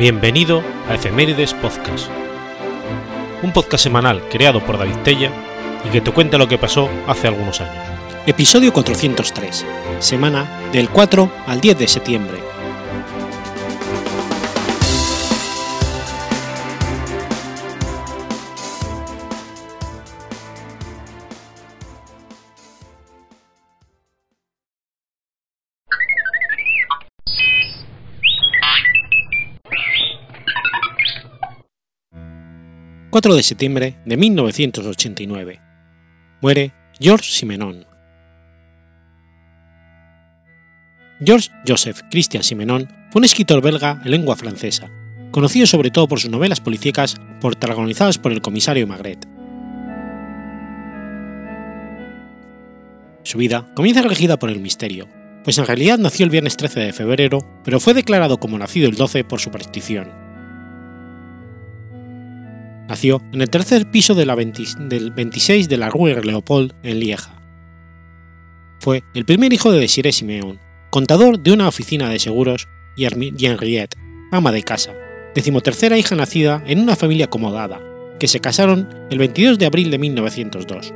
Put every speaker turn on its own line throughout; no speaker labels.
Bienvenido a Efemérides Podcast, un podcast semanal creado por David Tella y que te cuenta lo que pasó hace algunos años.
Episodio 403, semana del 4 al 10 de septiembre. 4 de septiembre de 1989. Muere Georges Simenon. Georges Joseph Christian Simenon fue un escritor belga en lengua francesa, conocido sobre todo por sus novelas policíacas protagonizadas por el comisario Magret. Su vida comienza regida por el misterio, pues en realidad nació el viernes 13 de febrero, pero fue declarado como nacido el 12 por superstición. Nació en el tercer piso de la del 26 de la Rue Leopold en Lieja. Fue el primer hijo de Desiré Simeón, contador de una oficina de seguros, y Henriette, ama de casa, decimotercera hija nacida en una familia acomodada, que se casaron el 22 de abril de 1902.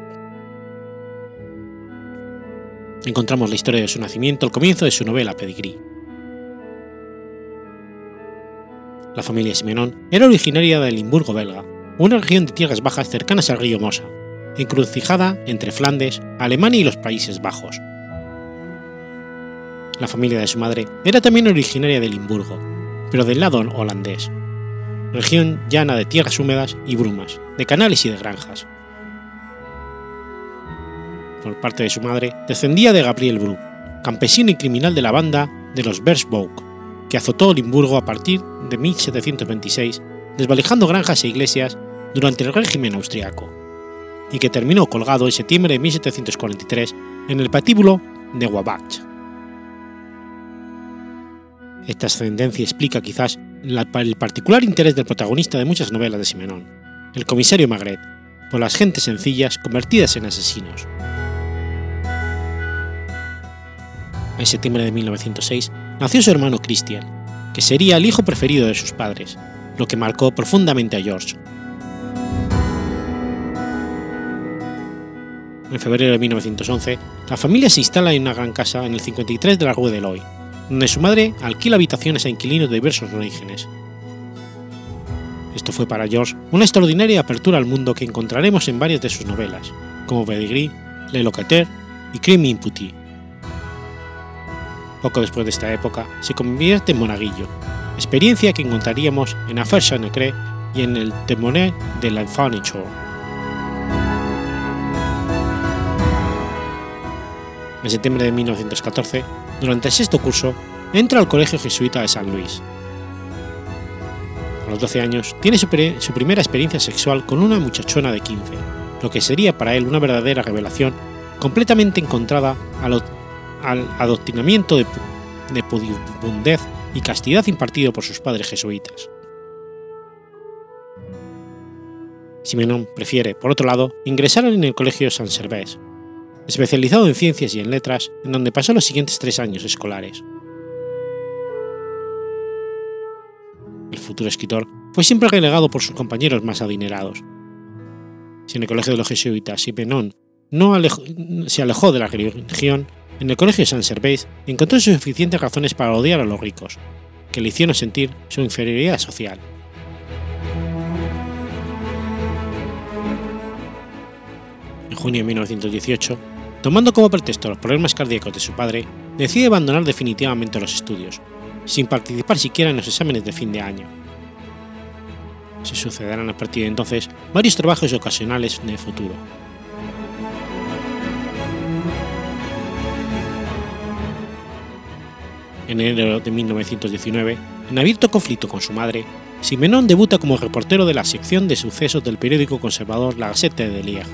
Encontramos la historia de su nacimiento al comienzo de su novela Pedigree. La familia Simenon era originaria de Limburgo belga una región de tierras bajas cercanas al río Mosa, encrucijada entre Flandes, Alemania y los Países Bajos. La familia de su madre era también originaria de Limburgo, pero del lado holandés, región llana de tierras húmedas y brumas, de canales y de granjas. Por parte de su madre, descendía de Gabriel Bru, campesino y criminal de la banda de los Bersbouk, que azotó Limburgo a partir de 1726 desvalijando granjas e iglesias durante el régimen austriaco, y que terminó colgado en septiembre de 1743 en el patíbulo de Wabach. Esta ascendencia explica quizás el particular interés del protagonista de muchas novelas de Simenón, el comisario Magret, por las gentes sencillas convertidas en asesinos. En septiembre de 1906 nació su hermano Christian, que sería el hijo preferido de sus padres, lo que marcó profundamente a George. En febrero de 1911, la familia se instala en una gran casa en el 53 de la Rue de Loy, donde su madre alquila habitaciones a inquilinos de diversos orígenes. Esto fue para George una extraordinaria apertura al mundo que encontraremos en varias de sus novelas, como Pedigree, Le Locataire y Crime Imputé. Poco después de esta época, se convierte en monaguillo, experiencia que encontraríamos en Affaires Chanecre y en el Témoin de la Furniture. En septiembre de 1914, durante el sexto curso, entra al Colegio Jesuita de San Luis. A los 12 años, tiene su, primera experiencia sexual con una muchachona de 15, lo que sería para él una verdadera revelación completamente encontrada al, adoctrinamiento de, de pudibundez y castidad impartido por sus padres jesuitas. Simenon prefiere, por otro lado, ingresar en el Colegio San Servais, especializado en ciencias y en letras, en donde pasó los siguientes tres años escolares. El futuro escritor fue siempre relegado por sus compañeros más adinerados. Si en el Colegio de los Jesuitas Simenon no se alejó de la religión, en el colegio San Servais encontró suficientes razones para odiar a los ricos, que le hicieron sentir su inferioridad social. En junio de 1918, tomando como pretexto los problemas cardíacos de su padre, decide abandonar definitivamente los estudios, sin participar siquiera en los exámenes de fin de año. Se sucederán a partir de entonces varios trabajos ocasionales de futuro, En enero de 1919, en abierto conflicto con su madre, Simenon debuta como reportero de la sección de sucesos del periódico conservador La Gazette de Liège,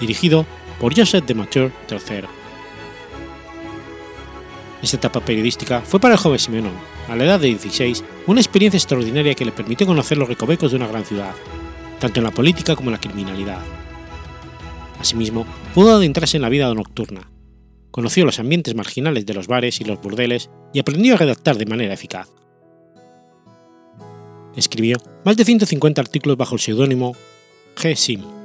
dirigido por Joseph de Mature III. Esta etapa periodística fue para el joven Simenon, a la edad de 16, una experiencia extraordinaria que le permitió conocer los recovecos de una gran ciudad, tanto en la política como en la criminalidad. Asimismo, pudo adentrarse en la vida nocturna, conoció los ambientes marginales de los bares y los burdeles y aprendió a redactar de manera eficaz. escribió más de 150 artículos bajo el seudónimo G. Sim.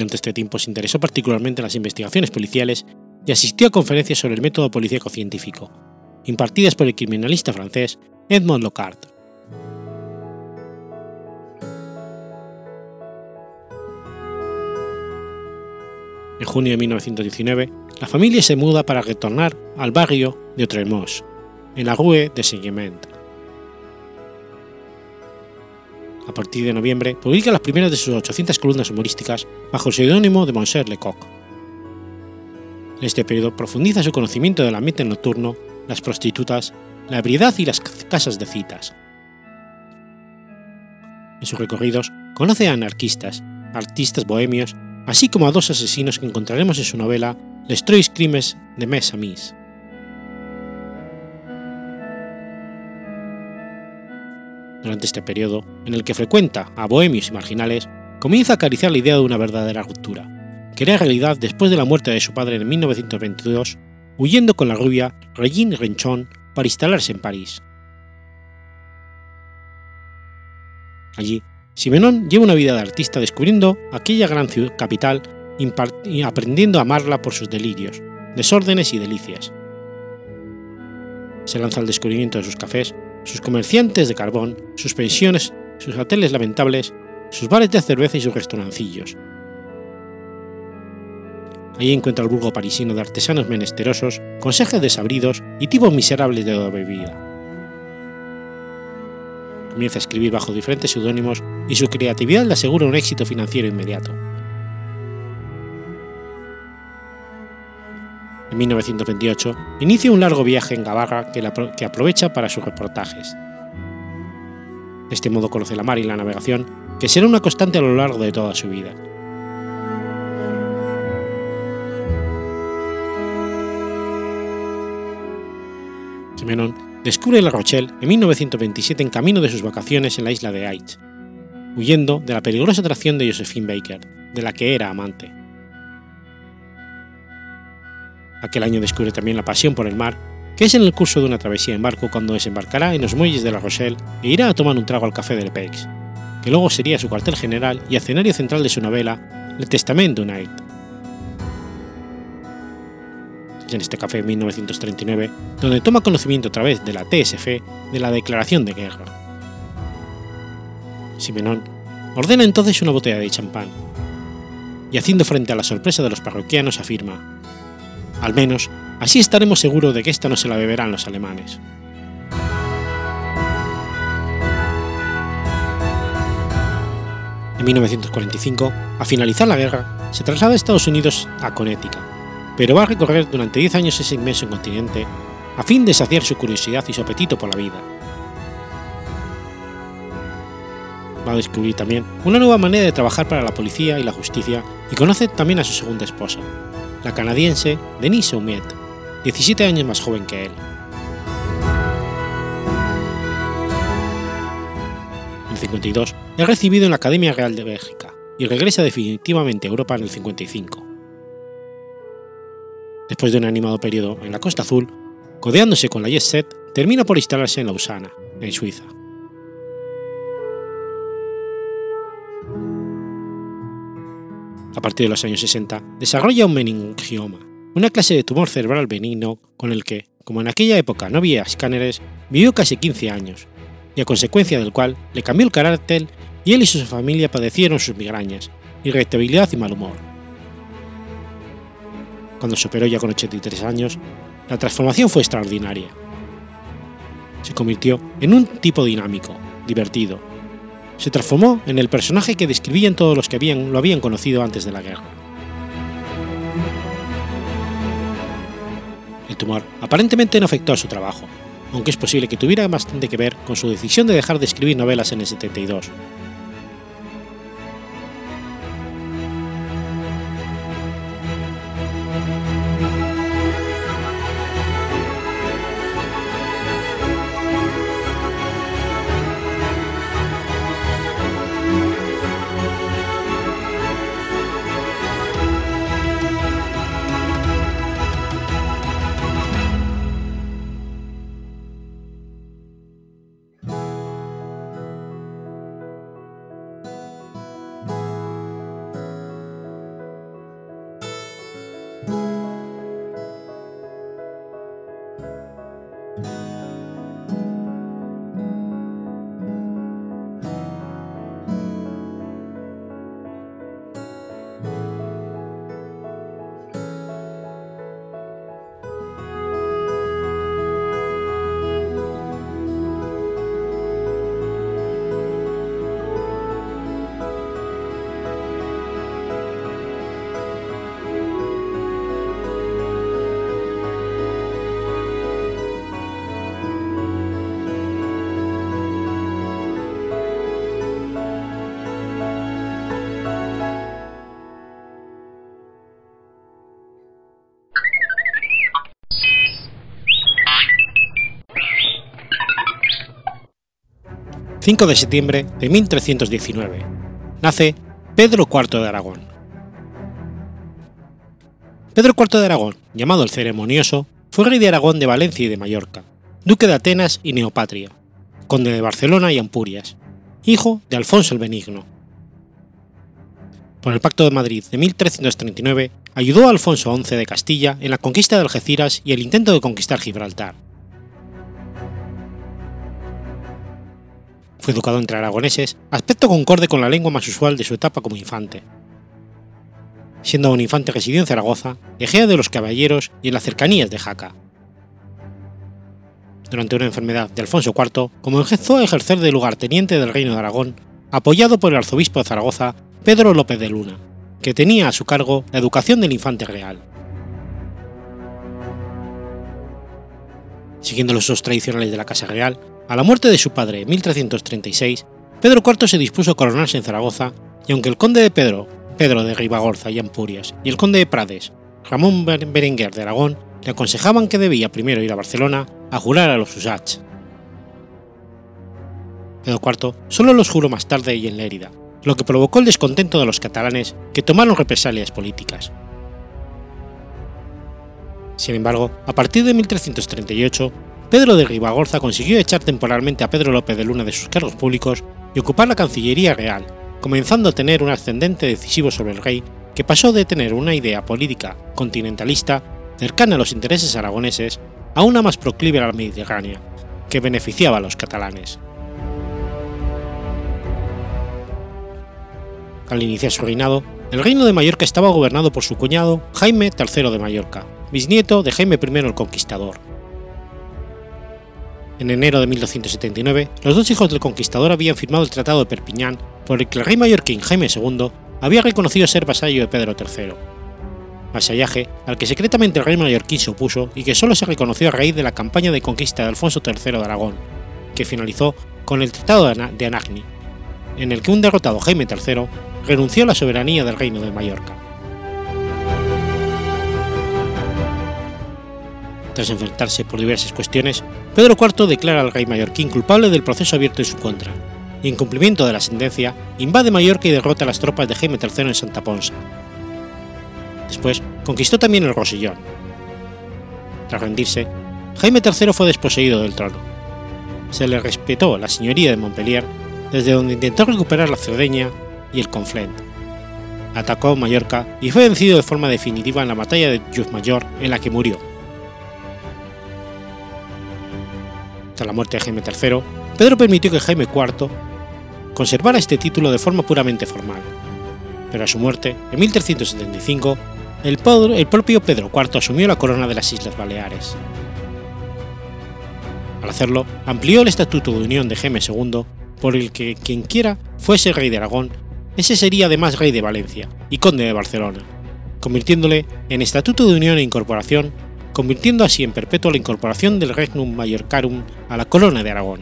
Durante este tiempo se interesó particularmente en las investigaciones policiales y asistió a conferencias sobre el método policíaco científico, impartidas por el criminalista francés Edmond Locard. En junio de 1919, la familia se muda para retornar al barrio de Outremont, en la Rue de Saint-Germain. A partir de noviembre, publica las primeras de sus 800 columnas humorísticas bajo el seudónimo de Monsieur Lecoq. En este periodo profundiza su conocimiento del ambiente nocturno, las prostitutas, la ebriedad y las casas de citas. En sus recorridos conoce a anarquistas, artistas bohemios así como a dos asesinos que encontraremos en su novela Les Trois Crimes de Mes Amis. Durante este periodo, en el que frecuenta a bohemios y marginales, comienza a acariciar la idea de una verdadera ruptura, que era realidad después de la muerte de su padre en 1922, huyendo con la rubia Regine Renchon para instalarse en París. Allí Simenon lleva una vida de artista descubriendo aquella gran ciudad capital y aprendiendo a amarla por sus delirios, desórdenes y delicias. Se lanza al descubrimiento de sus cafés, sus comerciantes de carbón, sus pensiones, sus hoteles lamentables, sus bares de cerveza y sus restaurancillos. Allí encuentra el burgo parisino de artesanos menesterosos, consejes desabridos y tipos miserables de la bebida comienza a escribir bajo diferentes seudónimos y su creatividad le asegura un éxito financiero inmediato. En 1928 inicia un largo viaje en Gabarra que, que aprovecha para sus reportajes. De este modo conoce la mar y la navegación, que será una constante a lo largo de toda su vida. Simenon descubre La Rochelle en 1927 en camino de sus vacaciones en la isla de Aix, huyendo de la peligrosa atracción de Josephine Baker, de la que era amante. Aquel año descubre también la pasión por el mar, que es en el curso de una travesía en barco cuando desembarcará en los muelles de La Rochelle e irá a tomar un trago al café de Pex, que luego sería su cuartel general y escenario central de su novela Le Testament d'un Night en este café en 1939, donde toma conocimiento a través de la TSF de la declaración de guerra. Simenón ordena entonces una botella de champán y haciendo frente a la sorpresa de los parroquianos afirma, al menos así estaremos seguros de que esta no se la beberán los alemanes. En 1945, a finalizar la guerra, se traslada a Estados Unidos a Connecticut, pero va a recorrer durante 10 años ese inmenso continente a fin de saciar su curiosidad y su apetito por la vida. Va a descubrir también una nueva manera de trabajar para la policía y la justicia y conoce también a su segunda esposa, la canadiense Denise Ouimet, 17 años más joven que él. En 52 es recibido en la Academia Real de Bélgica y regresa definitivamente a Europa en el 55 después de un animado periodo en la Costa Azul, codeándose con la Jet termina por instalarse en Lausana, en Suiza. A partir de los años 60, desarrolla un meningioma, una clase de tumor cerebral benigno con el que, como en aquella época no había escáneres, vivió casi 15 años, y a consecuencia del cual le cambió el carácter y él y su familia padecieron sus migrañas, irritabilidad y mal humor cuando se operó ya con 83 años, la transformación fue extraordinaria. Se convirtió en un tipo dinámico, divertido. Se transformó en el personaje que describían todos los que lo habían conocido antes de la guerra. El tumor aparentemente no afectó a su trabajo, aunque es posible que tuviera bastante que ver con su decisión de dejar de escribir novelas en el 72, 5 de septiembre de 1319. Nace Pedro IV de Aragón. Pedro IV de Aragón, llamado el Ceremonioso, fue rey de Aragón de Valencia y de Mallorca, duque de Atenas y Neopatria, conde de Barcelona y Ampurias, hijo de Alfonso el Benigno. Por el Pacto de Madrid de 1339, ayudó a Alfonso XI de Castilla en la conquista de Algeciras y el intento de conquistar Gibraltar Educado entre aragoneses, aspecto concorde con la lengua más usual de su etapa como infante. Siendo un infante residió en Zaragoza, Egea de los Caballeros y en las cercanías de Jaca. Durante una enfermedad de Alfonso IV, comenzó a ejercer de lugarteniente del Reino de Aragón, apoyado por el arzobispo de Zaragoza, Pedro López de Luna, que tenía a su cargo la educación del infante real. Siguiendo los usos tradicionales de la Casa Real, a la muerte de su padre en 1336, Pedro IV se dispuso a coronarse en Zaragoza y aunque el conde de Pedro, Pedro de Ribagorza y Ampurias, y el conde de Prades, Ramón Berenguer de Aragón, le aconsejaban que debía primero ir a Barcelona a jurar a los Usach. Pedro IV solo los juró más tarde y en Lérida, lo que provocó el descontento de los catalanes que tomaron represalias políticas. Sin embargo, a partir de 1338, Pedro de Ribagorza consiguió echar temporalmente a Pedro López de Luna de sus cargos públicos y ocupar la Cancillería Real, comenzando a tener un ascendente decisivo sobre el rey que pasó de tener una idea política continentalista cercana a los intereses aragoneses a una más proclive a la Mediterránea, que beneficiaba a los catalanes. Al iniciar su reinado, el reino de Mallorca estaba gobernado por su cuñado Jaime III de Mallorca, bisnieto de Jaime I el Conquistador en enero de 1279, los dos hijos del conquistador habían firmado el Tratado de Perpiñán, por el que el rey mallorquín Jaime II había reconocido ser vasallo de Pedro III. Vasallaje al que secretamente el rey mallorquín se opuso y que solo se reconoció a raíz de la campaña de conquista de Alfonso III de Aragón, que finalizó con el Tratado de Anagni, en el que un derrotado Jaime III renunció a la soberanía del reino de Mallorca. Tras enfrentarse por diversas cuestiones, Pedro IV declara al rey mallorquín culpable del proceso abierto en su contra, y en cumplimiento de la sentencia, invade Mallorca y derrota a las tropas de Jaime III en Santa Ponsa. Después, conquistó también el Rosellón. Tras rendirse, Jaime III fue desposeído del trono. Se le respetó la señoría de Montpellier, desde donde intentó recuperar la Cerdeña y el Conflent. Atacó Mallorca y fue vencido de forma definitiva en la batalla de Mayor, en la que murió, la muerte de Jaime III, Pedro permitió que Jaime IV conservara este título de forma puramente formal, pero a su muerte, en 1375, el, el propio Pedro IV asumió la corona de las Islas Baleares. Al hacerlo, amplió el Estatuto de Unión de Jaime II, por el que quien quiera fuese rey de Aragón, ese sería además rey de Valencia y conde de Barcelona, convirtiéndole en Estatuto de Unión e Incorporación convirtiendo así en perpetua la incorporación del Regnum Mallorcarum a la corona de Aragón.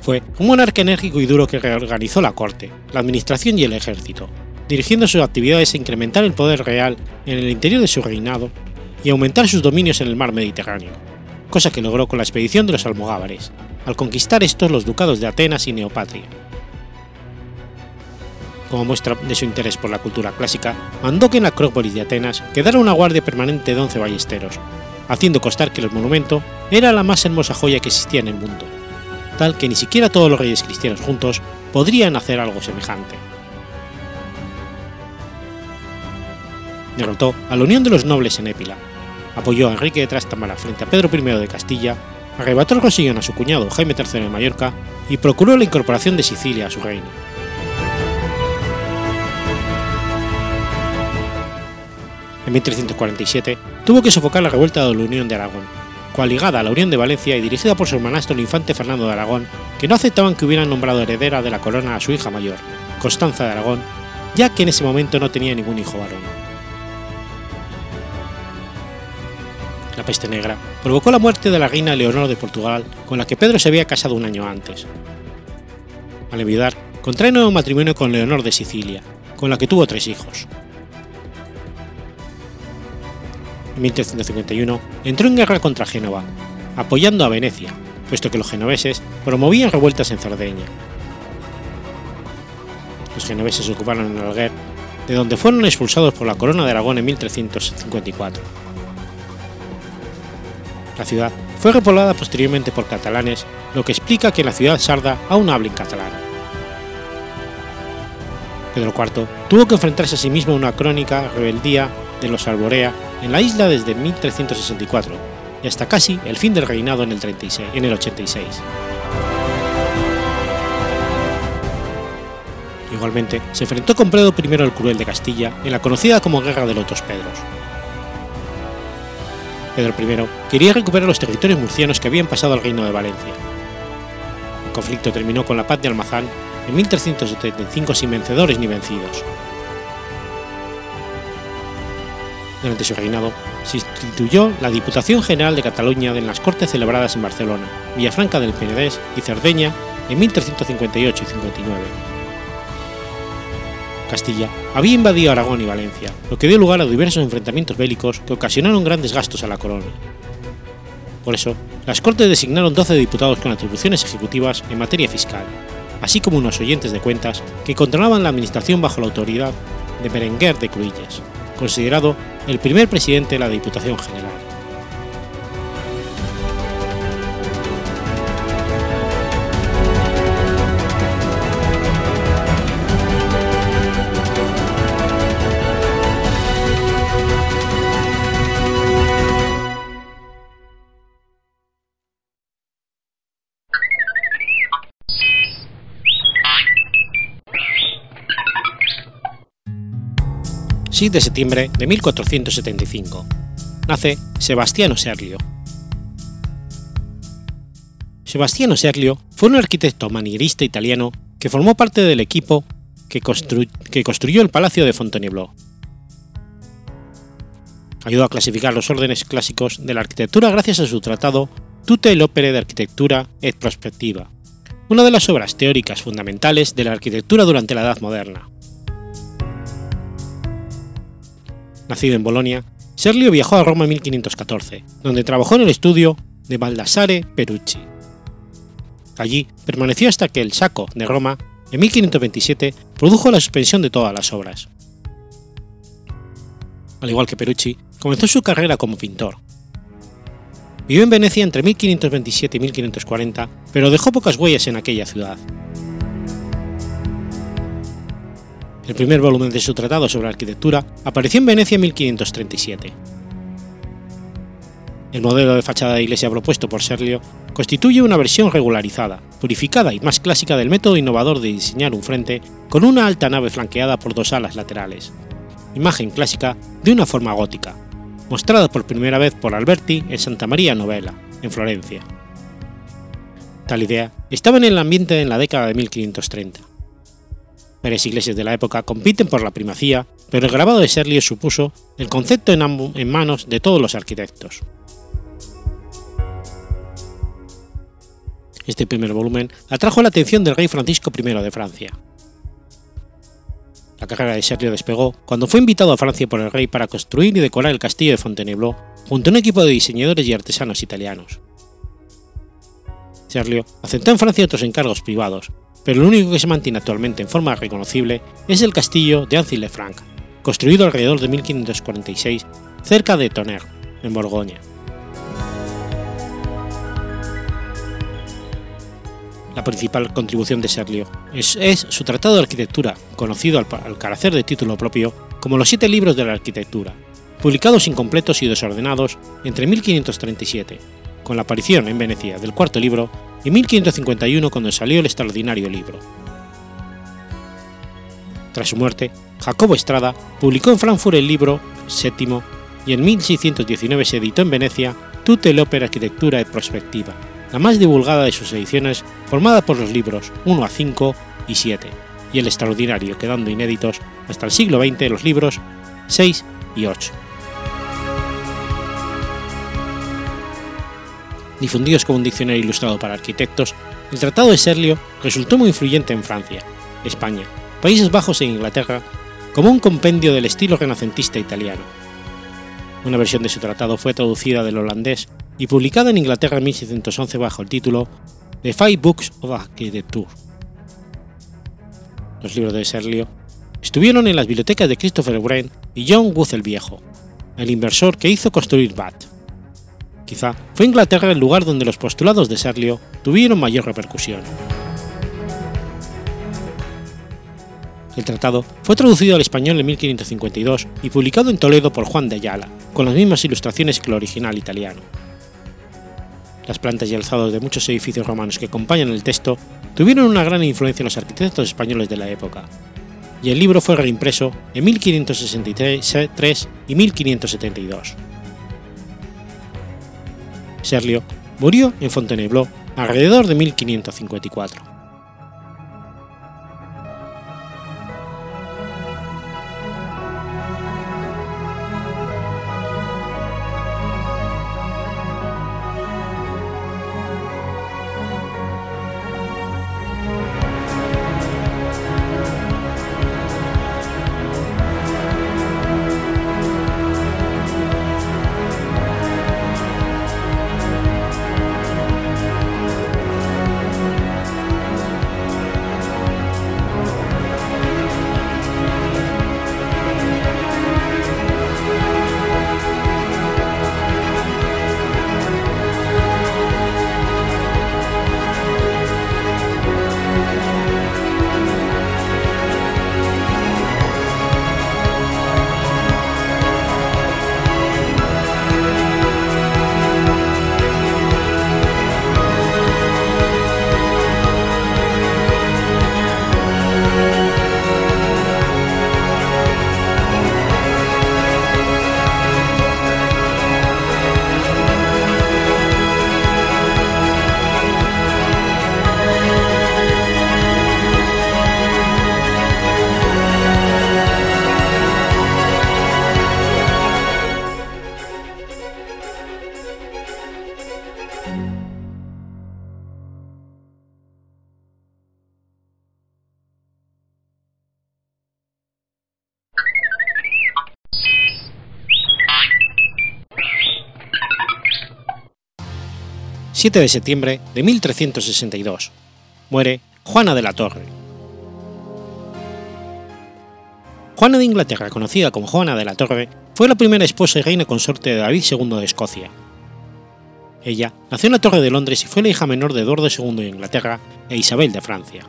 Fue un monarca enérgico y duro que reorganizó la corte, la administración y el ejército, dirigiendo sus actividades a incrementar el poder real en el interior de su reinado y aumentar sus dominios en el mar Mediterráneo, cosa que logró con la expedición de los almogávares, al conquistar estos los ducados de Atenas y Neopatria como muestra de su interés por la cultura clásica, mandó que en la Acrópolis de Atenas quedara una guardia permanente de 11 ballesteros, haciendo constar que el monumento era la más hermosa joya que existía en el mundo, tal que ni siquiera todos los reyes cristianos juntos podrían hacer algo semejante. derrotó a la Unión de los Nobles en Épila, apoyó a Enrique de Trastamara frente a Pedro I de Castilla, arrebató el rosillón a su cuñado Jaime III de Mallorca y procuró la incorporación de Sicilia a su reino. En 1347 tuvo que sofocar la revuelta de la Unión de Aragón, coaligada a la Unión de Valencia y dirigida por su hermanastro el infante Fernando de Aragón, que no aceptaban que hubieran nombrado heredera de la corona a su hija mayor, Constanza de Aragón, ya que en ese momento no tenía ningún hijo varón. La peste negra provocó la muerte de la reina Leonor de Portugal, con la que Pedro se había casado un año antes. Al enviudar, contrae nuevo matrimonio con Leonor de Sicilia, con la que tuvo tres hijos. 1351 entró en guerra contra Génova, apoyando a Venecia, puesto que los genoveses promovían revueltas en Cerdeña. Los genoveses ocuparon el Alguer, de donde fueron expulsados por la corona de Aragón en 1354. La ciudad fue repoblada posteriormente por catalanes, lo que explica que la ciudad sarda aún hablen catalán. Pedro IV tuvo que enfrentarse a sí mismo a una crónica rebeldía de los Arborea en la isla desde 1364 y hasta casi el fin del reinado en el, 36, en el 86. Igualmente, se enfrentó con Pedro I el Cruel de Castilla en la conocida como Guerra de los Dos Pedros. Pedro I quería recuperar los territorios murcianos que habían pasado al Reino de Valencia. El conflicto terminó con la paz de Almazán en 1375 sin vencedores ni vencidos. Durante su reinado, se instituyó la Diputación General de Cataluña en las Cortes celebradas en Barcelona, Villafranca del Penedés y Cerdeña en 1358 y 59. Castilla había invadido Aragón y Valencia, lo que dio lugar a diversos enfrentamientos bélicos que ocasionaron grandes gastos a la corona. Por eso, las Cortes designaron 12 diputados con atribuciones ejecutivas en materia fiscal, así como unos oyentes de cuentas que controlaban la administración bajo la autoridad de Berenguer de Cruilles, considerado el primer presidente de la Diputación General. De septiembre de 1475. Nace Sebastiano Serlio. Sebastiano Serlio fue un arquitecto manierista italiano que formó parte del equipo que, que construyó el Palacio de Fontainebleau. Ayudó a clasificar los órdenes clásicos de la arquitectura gracias a su tratado Tutte l'opere de arquitectura et prospectiva, una de las obras teóricas fundamentales de la arquitectura durante la Edad Moderna. Nacido en Bolonia, Serlio viajó a Roma en 1514, donde trabajó en el estudio de Baldassare Perucci. Allí permaneció hasta que el Saco de Roma, en 1527, produjo la suspensión de todas las obras. Al igual que Perucci, comenzó su carrera como pintor. Vivió en Venecia entre 1527 y 1540, pero dejó pocas huellas en aquella ciudad. El primer volumen de su tratado sobre arquitectura apareció en Venecia en 1537. El modelo de fachada de iglesia propuesto por Serlio constituye una versión regularizada, purificada y más clásica del método innovador de diseñar un frente con una alta nave flanqueada por dos alas laterales, imagen clásica de una forma gótica, mostrada por primera vez por Alberti en Santa María Novella, en Florencia. Tal idea estaba en el ambiente en la década de 1530 varias iglesias de la época compiten por la primacía, pero el grabado de Serlio supuso el concepto en, en manos de todos los arquitectos. Este primer volumen atrajo la atención del rey Francisco I de Francia. La carrera de Serlio despegó cuando fue invitado a Francia por el rey para construir y decorar el castillo de Fontainebleau junto a un equipo de diseñadores y artesanos italianos. Serlio aceptó en Francia otros encargos privados, pero lo único que se mantiene actualmente en forma reconocible es el castillo de Ancy-le-Franc, construido alrededor de 1546 cerca de Tonnerre, en Borgoña. La principal contribución de Serlio es, su tratado de arquitectura, conocido al, al de título propio como los siete libros de la arquitectura, publicados incompletos y desordenados entre 1537, con la aparición en Venecia del cuarto libro, y 1551 cuando salió el extraordinario libro. Tras su muerte, Jacobo Estrada publicó en Frankfurt el libro séptimo y en 1619 se editó en Venecia Tutte l'opera arquitectura et prospectiva, la más divulgada de sus ediciones, formada por los libros 1 a 5 y 7, y el extraordinario, quedando inéditos hasta el siglo XX los libros 6 y 8. Difundidos como un diccionario ilustrado para arquitectos, el Tratado de Serlio resultó muy influyente en Francia, España, Países Bajos e Inglaterra como un compendio del estilo renacentista italiano. Una versión de su tratado fue traducida del holandés y publicada en Inglaterra en 1611 bajo el título The Five Books of Architecture. Los libros de Serlio estuvieron en las bibliotecas de Christopher Wren y John Wood el Viejo, el inversor que hizo construir Bath. Quizá fue Inglaterra el lugar donde los postulados de Serlio tuvieron mayor repercusión. El tratado fue traducido al español en 1552 y publicado en Toledo por Juan de Ayala, con las mismas ilustraciones que el original italiano. Las plantas y alzados de muchos edificios romanos que acompañan el texto tuvieron una gran influencia en los arquitectos españoles de la época, y el libro fue reimpreso en 1563 y 1572. Serlio murió en Fontainebleau alrededor de 1554. 7 de septiembre de 1362. Muere Juana de la Torre. Juana de Inglaterra, conocida como Juana de la Torre, fue la primera esposa y reina consorte de David II de Escocia. Ella nació en la Torre de Londres y fue la hija menor de Eduardo II de Inglaterra e Isabel de Francia.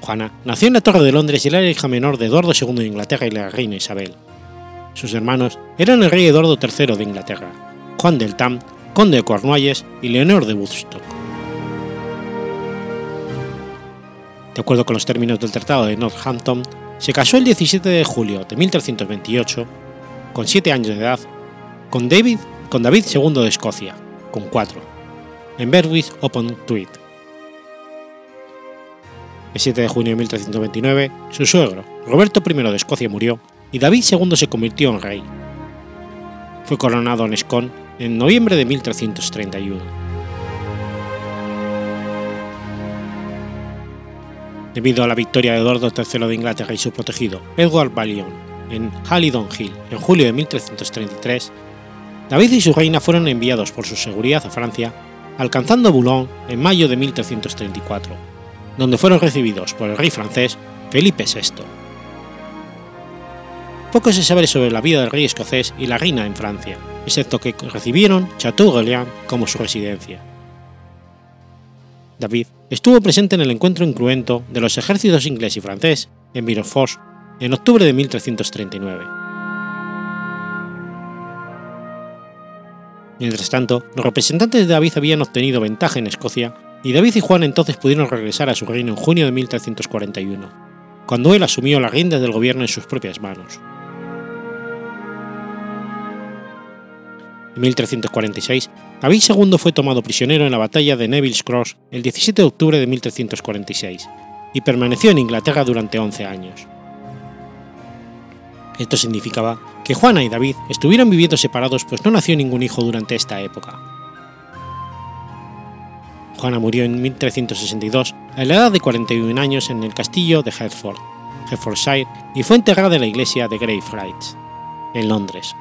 Juana nació en la Torre de Londres y era la hija menor de Eduardo II de Inglaterra y la reina Isabel. Sus hermanos eran el rey Eduardo III de Inglaterra, Juan del Tam, conde de Cornualles y Leonor de Woodstock. De acuerdo con los términos del Tratado de Northampton, se casó el 17 de julio de 1328, con 7 años de edad, con David, con David II de Escocia, con 4, en Berwick upon Tweed. El 7 de junio de 1329, su suegro, Roberto I de Escocia, murió y David II se convirtió en rey. Fue coronado en Scone en noviembre de 1331. Debido a la victoria de Eduardo III de Inglaterra y su protegido Edward Ballion en Halidon Hill en julio de 1333, David y su reina fueron enviados por su seguridad a Francia, alcanzando Boulogne en mayo de 1334, donde fueron recibidos por el rey francés Felipe VI. Poco se sabe sobre la vida del rey escocés y la reina en Francia, excepto que recibieron Chateau Orléans como su residencia. David estuvo presente en el encuentro incruento de los ejércitos inglés y francés en Virofors en octubre de 1339. Mientras tanto, los representantes de David habían obtenido ventaja en Escocia y David y Juan entonces pudieron regresar a su reino en junio de 1341, cuando él asumió las riendas del gobierno en sus propias manos. En 1346, David II fue tomado prisionero en la batalla de Neville's Cross el 17 de octubre de 1346 y permaneció en Inglaterra durante 11 años. Esto significaba que Juana y David estuvieron viviendo separados pues no nació ningún hijo durante esta época. Juana murió en 1362 a la edad de 41 años en el castillo de Hertford, Hertfordshire, y fue enterrada en la iglesia de Greyfriars, en Londres,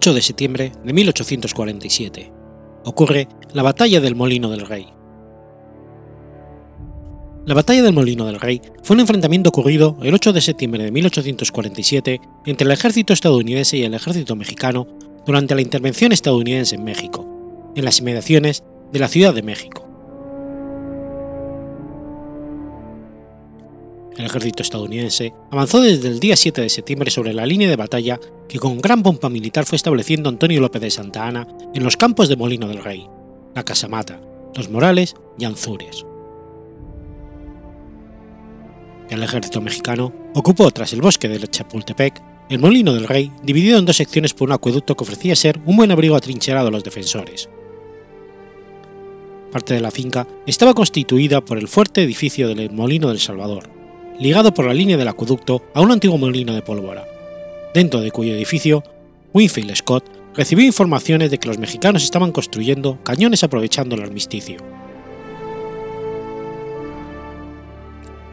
8 de septiembre de 1847. Ocurre la Batalla del Molino del Rey. La Batalla del Molino del Rey fue un enfrentamiento ocurrido el 8 de septiembre de 1847 entre el ejército estadounidense y el ejército mexicano durante la intervención estadounidense en México, en las inmediaciones de la Ciudad de México. El ejército estadounidense avanzó desde el día 7 de septiembre sobre la línea de batalla que con gran pompa militar fue estableciendo Antonio López de Santa Ana en los campos de Molino del Rey, la Casamata, Los Morales y Anzures. El ejército mexicano ocupó tras el bosque de Chapultepec el Molino del Rey, dividido en dos secciones por un acueducto que ofrecía ser un buen abrigo atrincherado a los defensores. Parte de la finca estaba constituida por el fuerte edificio del Molino del Salvador, ligado por la línea del acueducto a un antiguo molino de pólvora, dentro de cuyo edificio Winfield Scott recibió informaciones de que los mexicanos estaban construyendo cañones aprovechando el armisticio.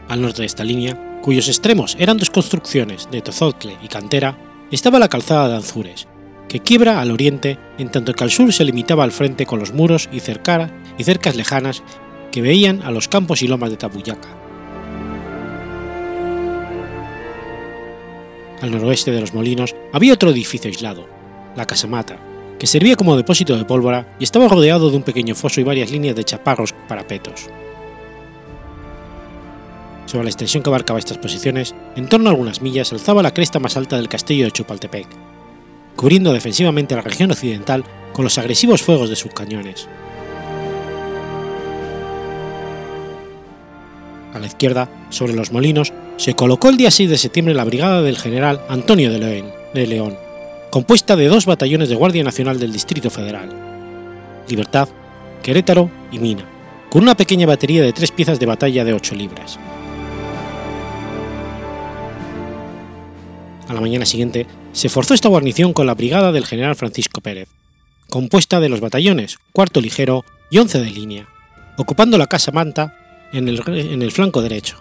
Al norte de esta línea, cuyos extremos eran dos construcciones de Tozotle y Cantera, estaba la calzada de Anzures, que quiebra al oriente en tanto que al sur se limitaba al frente con los muros y, y cercas lejanas que veían a los campos y lomas de Tabuyaca. Al noroeste de los molinos había otro edificio aislado, la casamata, que servía como depósito de pólvora y estaba rodeado de un pequeño foso y varias líneas de chaparros parapetos. Sobre la extensión que abarcaba estas posiciones, en torno a algunas millas alzaba la cresta más alta del castillo de Chupaltepec, cubriendo defensivamente la región occidental con los agresivos fuegos de sus cañones. A la izquierda, sobre los molinos, se colocó el día 6 de septiembre la brigada del general Antonio de León, compuesta de dos batallones de Guardia Nacional del Distrito Federal, Libertad, Querétaro y Mina, con una pequeña batería de tres piezas de batalla de 8 libras. A la mañana siguiente se forzó esta guarnición con la brigada del general Francisco Pérez, compuesta de los batallones cuarto ligero y 11 de línea, ocupando la casa Manta en el flanco derecho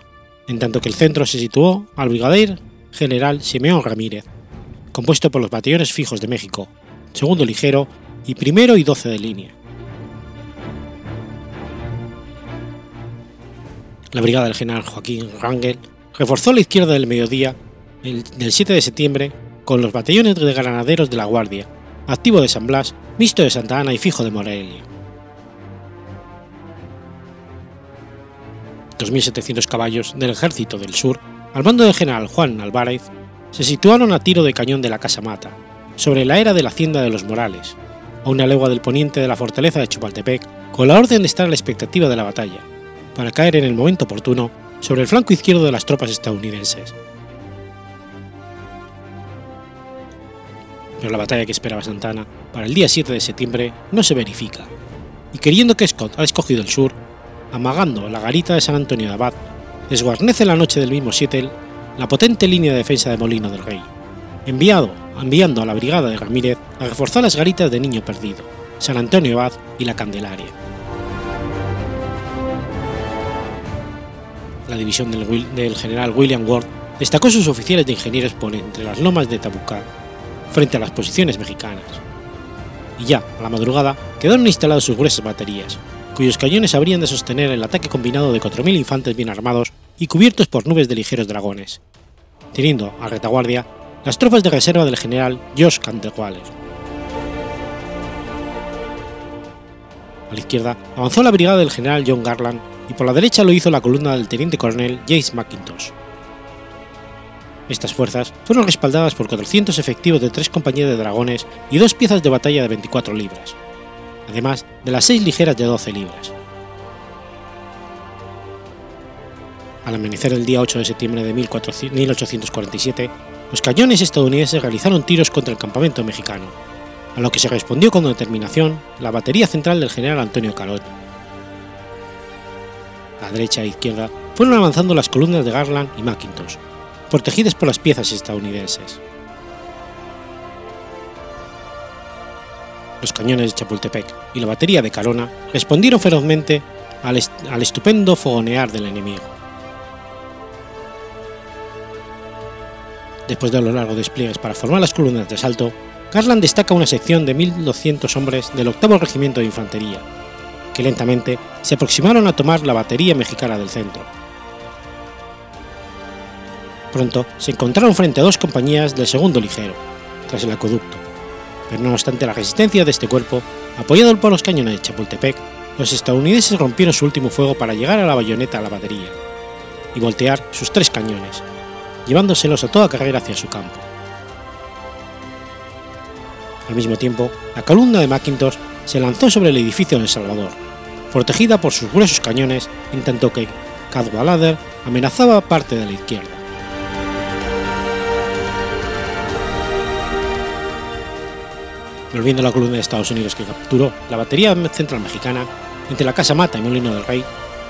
en tanto que el centro se situó al brigadier general Simeón Ramírez, compuesto por los batallones fijos de México, segundo ligero y primero y doce de línea. La brigada del general Joaquín Rangel reforzó la izquierda del mediodía del 7 de septiembre con los batallones de granaderos de la Guardia, activo de San Blas, mixto de Santa Ana y fijo de Morelia. 2.700 caballos del ejército del sur, al mando del general Juan Álvarez, se situaron a tiro de cañón de la Casa Mata, sobre la era de la hacienda de los Morales, a una legua del poniente de la fortaleza de Chupaltepec, con la orden de estar a la expectativa de la batalla, para caer en el momento oportuno sobre el flanco izquierdo de las tropas estadounidenses. Pero la batalla que esperaba Santana para el día 7 de septiembre no se verifica, y queriendo que Scott ha escogido el sur, amagando la garita de San Antonio de Abad, desguarnece la noche del mismo 7 la potente línea de defensa de Molino del Rey, enviado, enviando a la brigada de Ramírez a reforzar las garitas de Niño Perdido, San Antonio de Abad y la Candelaria. La división del, del general William Ward destacó sus oficiales de ingenieros por entre las lomas de Tabucá, frente a las posiciones mexicanas. Y ya, a la madrugada, quedaron instaladas sus gruesas baterías, cuyos cañones habrían de sostener el ataque combinado de 4.000 infantes bien armados y cubiertos por nubes de ligeros dragones, teniendo a retaguardia las tropas de reserva del general Josh Canteguales. A la izquierda avanzó la brigada del general John Garland y por la derecha lo hizo la columna del teniente coronel James McIntosh. Estas fuerzas fueron respaldadas por 400 efectivos de tres compañías de dragones y dos piezas de batalla de 24 libras, además de las seis ligeras de 12 libras. Al amanecer el día 8 de septiembre de 1847, los cañones estadounidenses realizaron tiros contra el campamento mexicano, a lo que se respondió con determinación la batería central del general Antonio Carot. A derecha e izquierda fueron avanzando las columnas de Garland y McIntosh, protegidas por las piezas estadounidenses. Los cañones de Chapultepec y la batería de Carona respondieron ferozmente al, al estupendo fogonear del enemigo. Después de los largos despliegues para formar las columnas de asalto, Garland destaca una sección de 1.200 hombres del octavo regimiento de infantería, que lentamente se aproximaron a tomar la batería mexicana del centro. Pronto se encontraron frente a dos compañías del segundo ligero, tras el acueducto, pero no obstante la resistencia de este cuerpo, apoyado por los cañones de Chapultepec, los estadounidenses rompieron su último fuego para llegar a la bayoneta a la batería y voltear sus tres cañones, llevándoselos a toda carrera hacia su campo. Al mismo tiempo, la columna de Macintosh se lanzó sobre el edificio de El Salvador, protegida por sus gruesos cañones, en tanto que Cadwalader amenazaba parte de la izquierda. Volviendo a la columna de Estados Unidos que capturó la batería central mexicana entre la Casa Mata y Molino del Rey,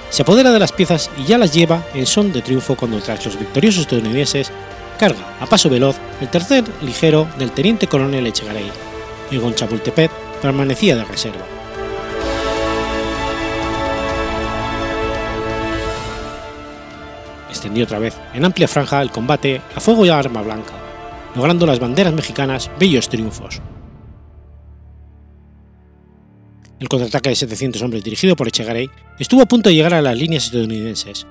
se apodera de las piezas y ya las lleva en son de triunfo cuando tras los victoriosos estadounidenses carga a paso veloz el tercer ligero del teniente coronel Echegaray, y con Chapultepec permanecía de reserva. Extendió otra vez en amplia franja el combate a fuego y a arma blanca, logrando las banderas mexicanas bellos triunfos, el contraataque de 700 hombres dirigido por Echegaray estuvo a punto de llegar a las líneas estadounidenses,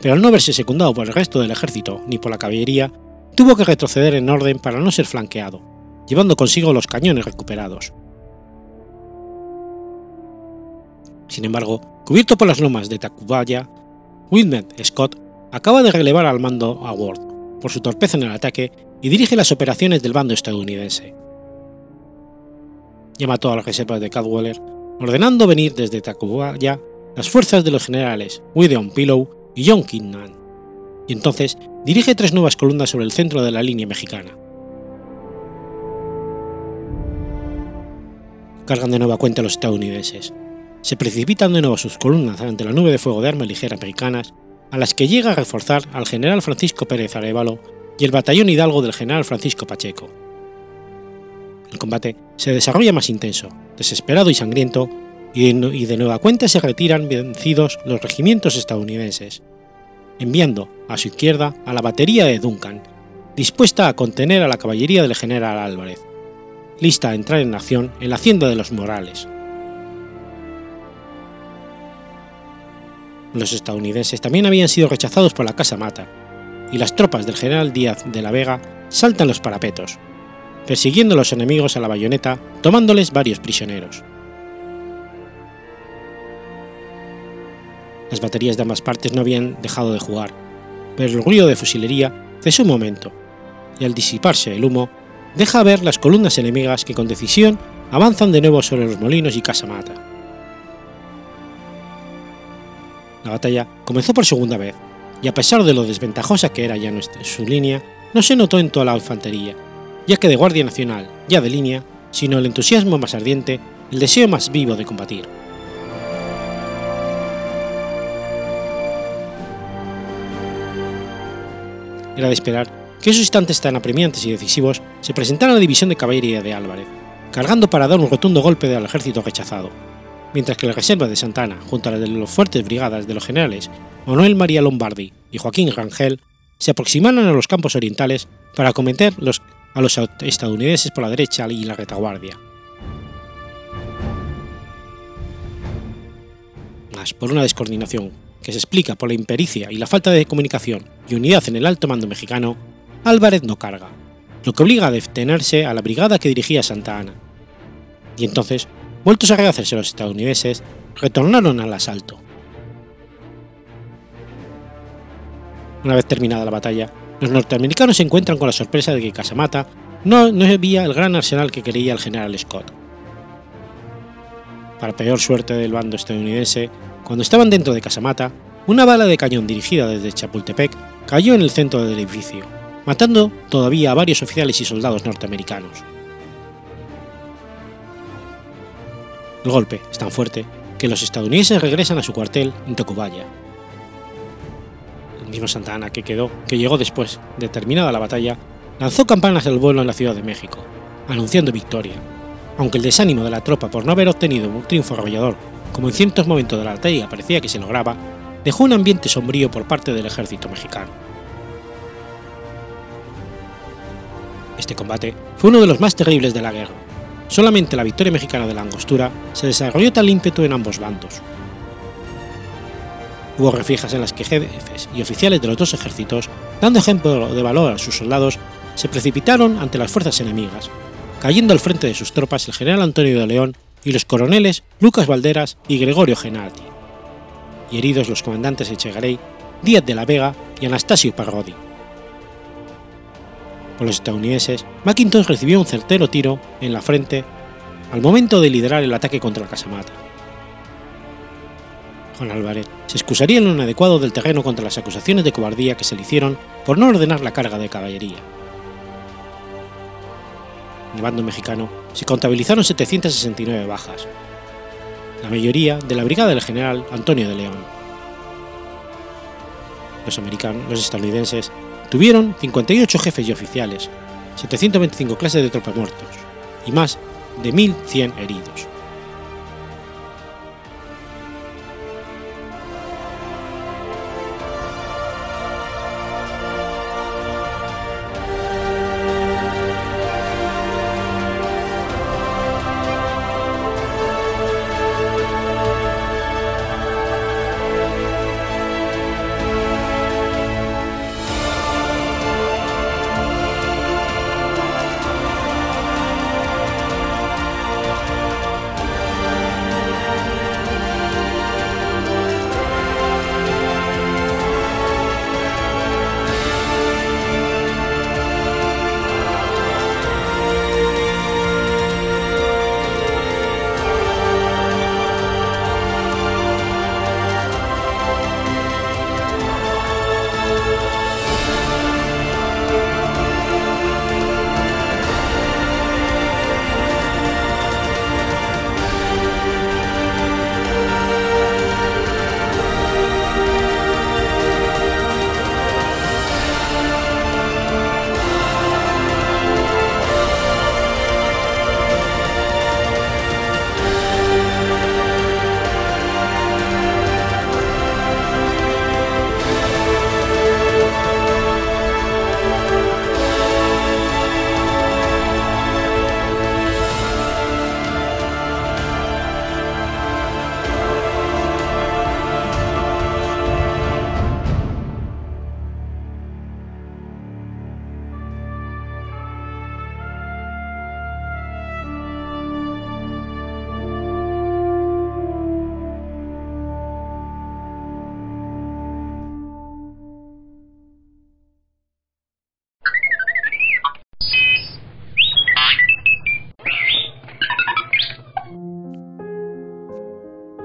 pero al no verse secundado por el resto del ejército ni por la caballería, tuvo que retroceder en orden para no ser flanqueado, llevando consigo los cañones recuperados. Sin embargo, cubierto por las lomas de Tacubaya, Wilmed Scott acaba de relevar al mando a Ward por su torpeza en el ataque y dirige las operaciones del bando estadounidense. Llama a todas las reservas de Cadwallader ordenando venir desde Tacubaya las fuerzas de los generales William Pillow y John Kidnan, y entonces dirige tres nuevas columnas sobre el centro de la línea mexicana. Cargan de nueva cuenta los estadounidenses. Se precipitan de nuevo sus columnas ante la nube de fuego de armas ligeras americanas, a las que llega a reforzar al general Francisco Pérez Arevalo y el batallón hidalgo del general Francisco Pacheco. El combate se desarrolla más intenso, desesperado y sangriento, y de nueva cuenta se retiran vencidos los regimientos estadounidenses, enviando a su izquierda a la batería de Duncan, dispuesta a contener a la caballería del general Álvarez, lista a entrar en acción en la hacienda de los Morales. Los estadounidenses también habían sido rechazados por la Casa Mata, y las tropas del general Díaz de la Vega saltan los parapetos, persiguiendo a los enemigos a la bayoneta, tomándoles varios prisioneros. Las baterías de ambas partes no habían dejado de jugar, pero el ruido de fusilería cesó un momento, y al disiparse el humo, deja ver las columnas enemigas que con decisión avanzan de nuevo sobre los molinos y Casamata. La batalla comenzó por segunda vez, y a pesar de lo desventajosa que era ya su línea, no se notó en toda la infantería, ya que de Guardia Nacional, ya de línea, sino el entusiasmo más ardiente, el deseo más vivo de combatir. Era de esperar que esos instantes tan apremiantes y decisivos se presentara la división de caballería de Álvarez, cargando para dar un rotundo golpe al ejército rechazado, mientras que la reserva de Santana, junto a la de las fuertes brigadas de los generales Manuel María Lombardi y Joaquín Rangel, se aproximaron a los campos orientales para acometer a los estadounidenses por la derecha y la retaguardia. Mas por una descoordinación que se explica por la impericia y la falta de comunicación y unidad en el alto mando mexicano, Álvarez no carga, lo que obliga a detenerse a la brigada que dirigía Santa Ana. Y entonces, vueltos a rehacerse los estadounidenses, retornaron al asalto. Una vez terminada la batalla, los norteamericanos se encuentran con la sorpresa de que Casamata no, no había el gran arsenal que quería el general Scott. Para peor suerte del bando estadounidense, cuando estaban dentro de Casamata, una bala de cañón dirigida desde Chapultepec cayó en el centro del edificio, matando todavía a varios oficiales y soldados norteamericanos. El golpe es tan fuerte que los estadounidenses regresan a su cuartel en Tocubaya. Mismo Santa Ana que quedó, que llegó después de terminada la batalla, lanzó campanas al vuelo en la Ciudad de México, anunciando victoria, aunque el desánimo de la tropa por no haber obtenido un triunfo arrollador como en ciertos momentos de la batalla parecía que se lograba, dejó un ambiente sombrío por parte del ejército mexicano. Este combate fue uno de los más terribles de la guerra. Solamente la victoria mexicana de la Angostura se desarrolló tal ímpetu en ambos bandos. Hubo refijas en las que jefes y oficiales de los dos ejércitos, dando ejemplo de valor a sus soldados, se precipitaron ante las fuerzas enemigas, cayendo al frente de sus tropas el general Antonio de León y los coroneles Lucas Valderas y Gregorio Genati, y heridos los comandantes Echegaray, Díaz de la Vega y Anastasio Parrodi. Por los estadounidenses, McIntosh recibió un certero tiro en la frente al momento de liderar el ataque contra la Casamata. Juan Álvarez se excusaría en lo inadecuado del terreno contra las acusaciones de cobardía que se le hicieron por no ordenar la carga de caballería en el bando mexicano se contabilizaron 769 bajas, la mayoría de la brigada del general Antonio de León. Los americanos, los estadounidenses, tuvieron 58 jefes y oficiales, 725 clases de tropas muertos y más de 1.100 heridos.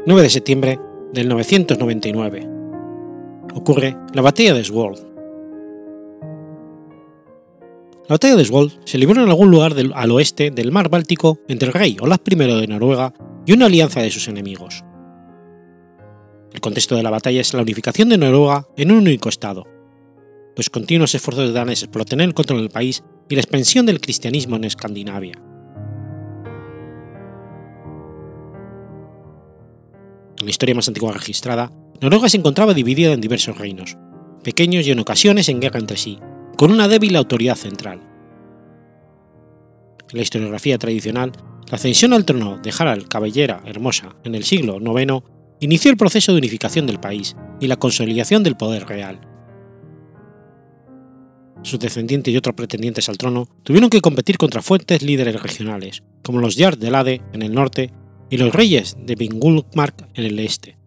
9 de septiembre del 999. Ocurre la batalla de Svold. La batalla de Svold se libró en algún lugar al oeste del mar Báltico entre el rey Olaf I de Noruega y una alianza de sus enemigos. El contexto de la batalla es la unificación de Noruega en un único estado, los continuos esfuerzos daneses por obtener el control del país y la expansión del cristianismo en Escandinavia. La historia más antigua registrada, Noruega se encontraba dividida en diversos reinos, pequeños y en ocasiones en guerra entre sí, con una débil autoridad central. En la historiografía tradicional, la ascensión al trono de Harald Cabellera Hermosa en el siglo IX inició el proceso de unificación del país y la consolidación del poder real. Sus descendientes y otros pretendientes al trono tuvieron que competir contra fuertes líderes regionales, como los Jarl de Lade en el norte y los reyes de Vingulmark en el este,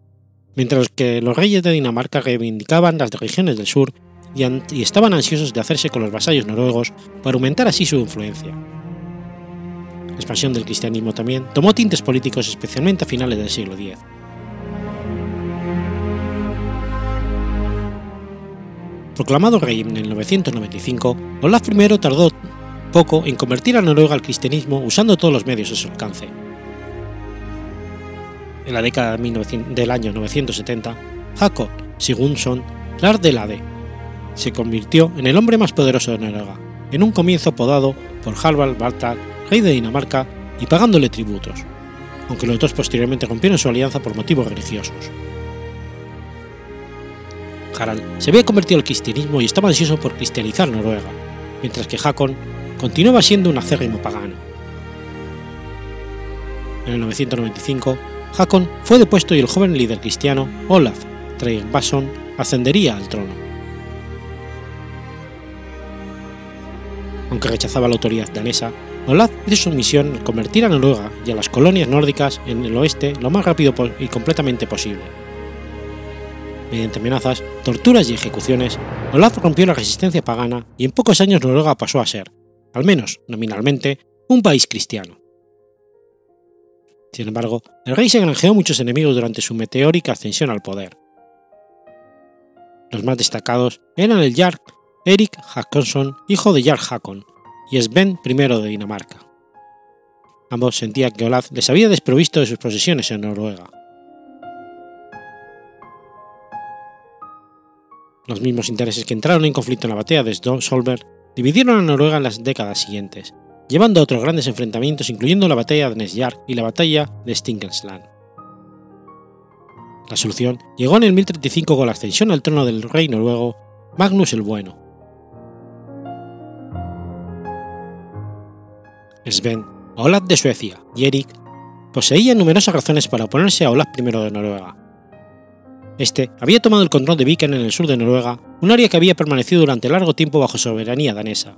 mientras que los reyes de Dinamarca reivindicaban las regiones del sur y, y, estaban ansiosos de hacerse con los vasallos noruegos para aumentar así su influencia. La expansión del cristianismo también tomó tintes políticos especialmente a finales del siglo X. Proclamado rey en el 995, Olaf I tardó poco en convertir a Noruega al cristianismo usando todos los medios a su alcance en la década del año 970, Jacob Sigurdsson Lars de Lade se convirtió en el hombre más poderoso de Noruega, en un comienzo apodado por Harvard Bartal, rey de Dinamarca, y pagándole tributos, aunque los dos posteriormente rompieron su alianza por motivos religiosos. Harald se había convertido al cristianismo y estaba ansioso por cristianizar Noruega, mientras que Hakon continuaba siendo un acérrimo pagano. En el 995, Hakon fue depuesto y el joven líder cristiano Olaf Tryggvason ascendería al trono. Aunque rechazaba la autoridad danesa, Olaf hizo su misión convertir a Noruega y a las colonias nórdicas en el oeste lo más rápido y completamente posible. Mediante amenazas, torturas y ejecuciones, Olaf rompió la resistencia pagana y en pocos años Noruega pasó a ser, al menos nominalmente, un país cristiano. Sin embargo, el rey se granjeó muchos enemigos durante su meteórica ascensión al poder. Los más destacados eran el Jarl Erik Hakonsson, hijo de Jarl Hakon, y Sven I de Dinamarca. Ambos sentían que Olaf les había desprovisto de sus posesiones en Noruega. Los mismos intereses que entraron en conflicto en la batalla de Solberg dividieron a Noruega en las décadas siguientes, llevando a otros grandes enfrentamientos incluyendo la batalla de Nesjar y la batalla de Stinkelsland. La solución llegó en el 1035 con la ascensión al trono del rey noruego Magnus el Bueno. Sven, Olaf de Suecia y Erik poseían numerosas razones para oponerse a Olaf I de Noruega. Este había tomado el control de Viken en el sur de Noruega, un área que había permanecido durante largo tiempo bajo soberanía danesa,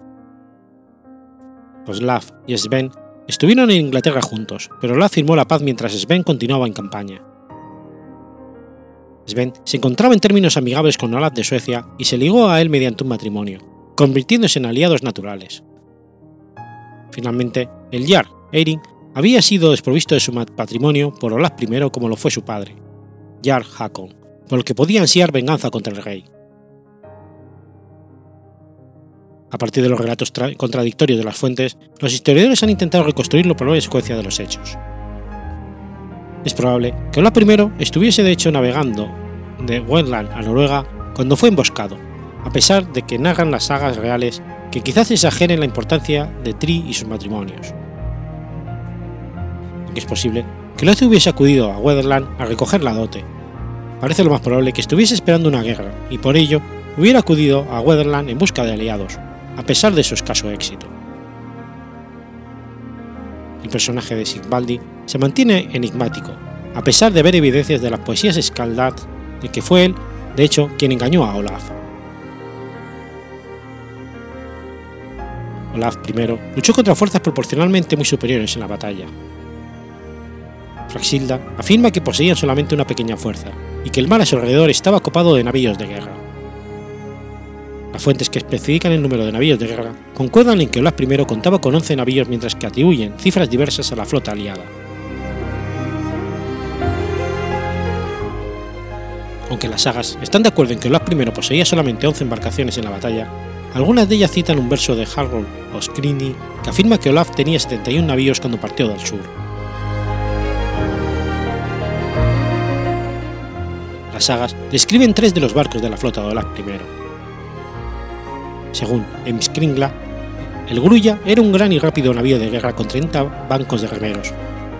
Oslav y Sven estuvieron en Inglaterra juntos, pero Olaf firmó la paz mientras Sven continuaba en campaña. Sven se encontraba en términos amigables con Olaf de Suecia y se ligó a él mediante un matrimonio, convirtiéndose en aliados naturales. Finalmente, el Jarl, Eirin, había sido desprovisto de su patrimonio por Olaf I como lo fue su padre, Jarl Hakon, por el que podía ansiar venganza contra el rey. A partir de los relatos contradictorios de las fuentes, los historiadores han intentado reconstruir la probable secuencia de los hechos. Es probable que Olaf I estuviese de hecho navegando de Wendland a Noruega cuando fue emboscado, a pesar de que narran las sagas reales que quizás exageren la importancia de Tri y sus matrimonios. Aunque es posible que Olaf hubiese acudido a Wetherland a recoger la dote. Parece lo más probable que estuviese esperando una guerra y por ello hubiera acudido a Wetherland en busca de aliados, a pesar de su escaso éxito. El personaje de Sigvaldi se mantiene enigmático, a pesar de ver evidencias de las poesías Skaldad de que fue él, de hecho, quien engañó a Olaf. Olaf I luchó contra fuerzas proporcionalmente muy superiores en la batalla. Fraxilda afirma que poseían solamente una pequeña fuerza y que el mar a su alrededor estaba copado de navíos de guerra. Las fuentes que especifican el número de navíos de guerra concuerdan en que Olaf I contaba con 11 navíos mientras que atribuyen cifras diversas a la flota aliada. Aunque las sagas están de acuerdo en que Olaf I poseía solamente 11 embarcaciones en la batalla, algunas de ellas citan un verso de Harold Oskrini que afirma que Olaf tenía 71 navíos cuando partió del sur. Las sagas describen tres de los barcos de la flota de Olaf I. Según Emskringla, el Grulla era un gran y rápido navío de guerra con 30 bancos de remeros,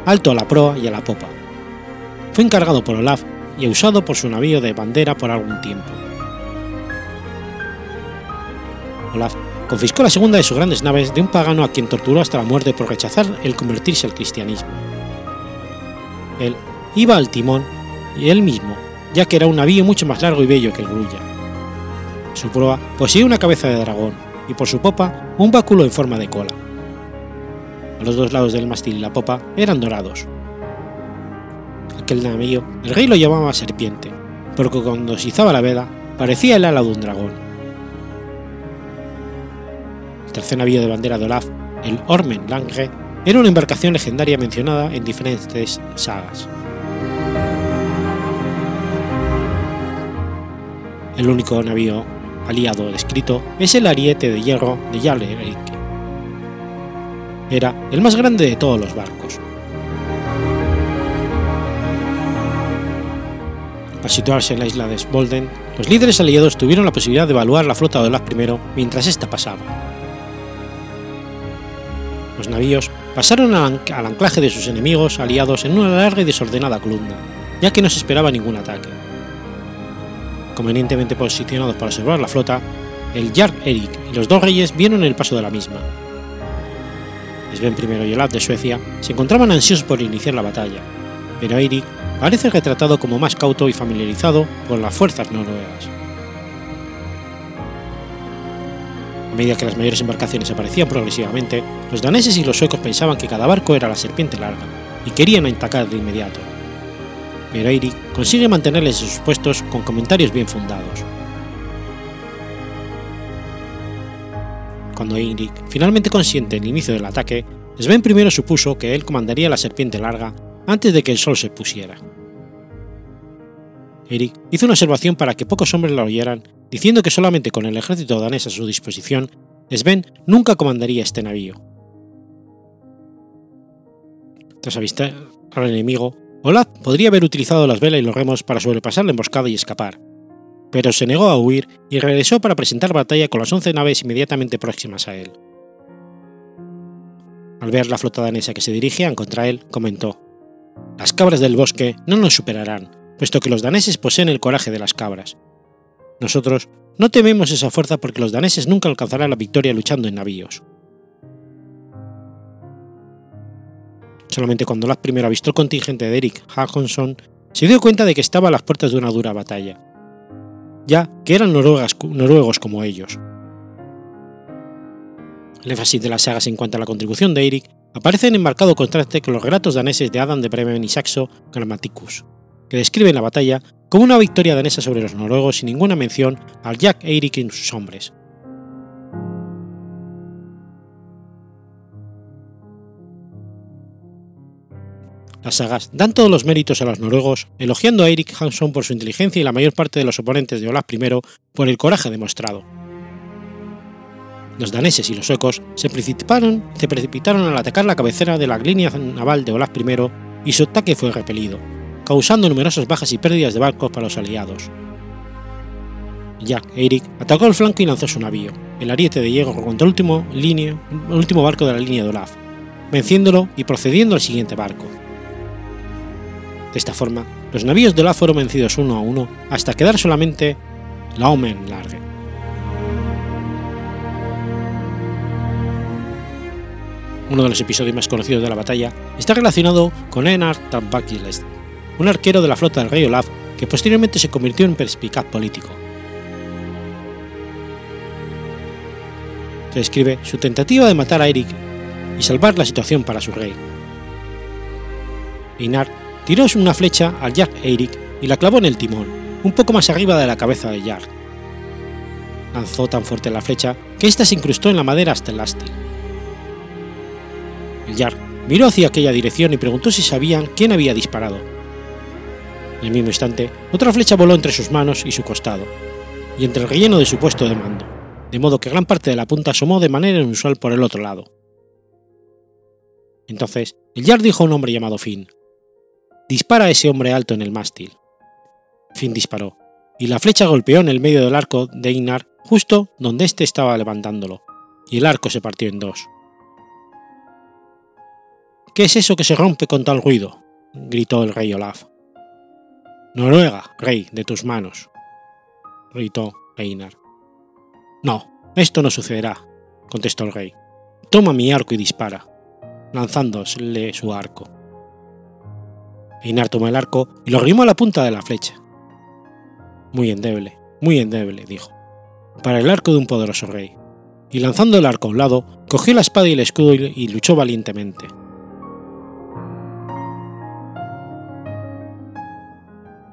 alto a la proa y a la popa. Fue encargado por Olaf y usado por su navío de bandera por algún tiempo. Olaf confiscó la segunda de sus grandes naves de un pagano a quien torturó hasta la muerte por rechazar el convertirse al cristianismo. Él iba al timón y él mismo, ya que era un navío mucho más largo y bello que el Grulla. Su proa poseía una cabeza de dragón y por su popa un báculo en forma de cola. A los dos lados del mástil y la popa eran dorados, aquel navío el rey lo llamaba serpiente, porque cuando se izaba la veda parecía el ala de un dragón. El tercer navío de bandera de Olaf, el Ormen Lange, era una embarcación legendaria mencionada en diferentes sagas. El único navío aliado descrito es el ariete de hierro de Jarl Erik. Era el más grande de todos los barcos, Al situarse en la isla de Svolden, los líderes aliados tuvieron la posibilidad de evaluar la flota de Olaf I mientras ésta pasaba. Los navíos pasaron al, anclaje de sus enemigos aliados en una larga y desordenada columna, ya que no se esperaba ningún ataque. Convenientemente posicionados para observar la flota, el Jarl Erik y los dos reyes vieron el paso de la misma. Sven I y Olaf de Suecia se encontraban ansiosos por iniciar la batalla, pero Eirik parece retratado como más cauto y familiarizado con las fuerzas noruegas. A medida que las mayores embarcaciones aparecían progresivamente, los daneses y los suecos pensaban que cada barco era la serpiente larga y querían atacar de inmediato. Pero Eirik consigue mantenerles en sus puestos con comentarios bien fundados. Cuando Eirik finalmente consiente el inicio del ataque, Sven primero supuso que él comandaría la serpiente larga antes de que el sol se pusiera. Eric hizo una observación para que pocos hombres la oyeran, diciendo que solamente con el ejército danés a su disposición, Sven nunca comandaría este navío. Tras avistar al enemigo, Olaf podría haber utilizado las velas y los remos para sobrepasar la emboscada y escapar, pero se negó a huir y regresó para presentar batalla con las once naves inmediatamente próximas a él. Al ver la flota danesa que se dirigían contra él, comentó: Las cabras del bosque no nos superarán, puesto que los daneses poseen el coraje de las cabras. Nosotros no tememos esa fuerza porque los daneses nunca alcanzarán la victoria luchando en navíos. Solamente cuando Olaf I avistó el contingente de Eric Hakonson, se dio cuenta de que estaba a las puertas de una dura batalla, ya que eran noruegos como ellos. El énfasis de las sagas en cuanto a la contribución de Eric aparece en marcado contraste con los relatos daneses de Adam de Bremen y Saxo Grammaticus que describen la batalla como una victoria danesa sobre los noruegos sin ninguna mención al Jack Eirik y sus hombres. Las sagas dan todos los méritos a los noruegos, elogiando a Eirik Hansson por su inteligencia y la mayor parte de los oponentes de Olaf I por el coraje demostrado. Los daneses y los suecos se precipitaron, al atacar la cabecera de la línea naval de Olaf I y su ataque fue repelido, causando numerosas bajas y pérdidas de barcos para los aliados. Jack Eirik atacó el flanco y lanzó su navío, el Ariete de Hierro, contra el último barco de la línea de Olaf, venciéndolo y procediendo al siguiente barco. De esta forma, los navíos de Olaf fueron vencidos uno a uno hasta quedar solamente la Omen Large. Uno de los episodios más conocidos de la batalla está relacionado con Einar Tambakiles, un arquero de la flota del rey Olaf que posteriormente se convirtió en perspicaz político. Describe su tentativa de matar a Eric y salvar la situación para su rey. Tiró una flecha al Jarl Eirik y la clavó en el timón, un poco más arriba de la cabeza de Jarl. Lanzó tan fuerte la flecha que ésta se incrustó en la madera hasta el ástil. El Jarl miró hacia aquella dirección y preguntó si sabían quién había disparado, En el mismo instante, otra flecha voló entre sus manos y su costado, y entre el relleno de su puesto de mando, de modo que gran parte de la punta asomó de manera inusual por el otro lado. Entonces, el Yard dijo a un hombre llamado Finn: Dispara a ese hombre alto en el mástil. Finn disparó, y la flecha golpeó en el medio del arco de Einar justo donde éste estaba levantándolo, y el arco se partió en dos. ¿Qué es eso que se rompe con tal ruido? gritó el rey Olaf. Noruega, rey, de tus manos, gritó Einar. No, esto no sucederá, contestó el rey. Toma mi arco y dispara, lanzándole su arco. Einar tomó el arco y lo arrimó a la punta de la flecha. Muy endeble, muy endeble, dijo, para el arco de un poderoso rey, y lanzando el arco a un lado, cogió la espada y el escudo y luchó valientemente.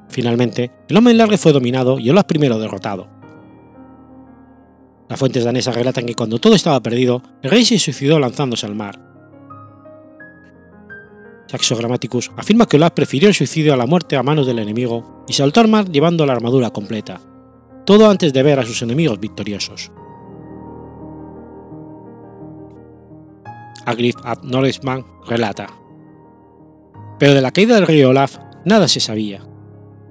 Finalmente, el hombre largo fue dominado y Olaf I derrotado. Las fuentes danesas relatan que cuando todo estaba perdido, el rey se suicidó lanzándose al mar. Saxo Grammaticus afirma que Olaf prefirió el suicidio a la muerte a manos del enemigo y saltó al mar llevando la armadura completa, todo antes de ver a sus enemigos victoriosos. Agrif ab relata. Pero de la caída del rey Olaf nada se sabía,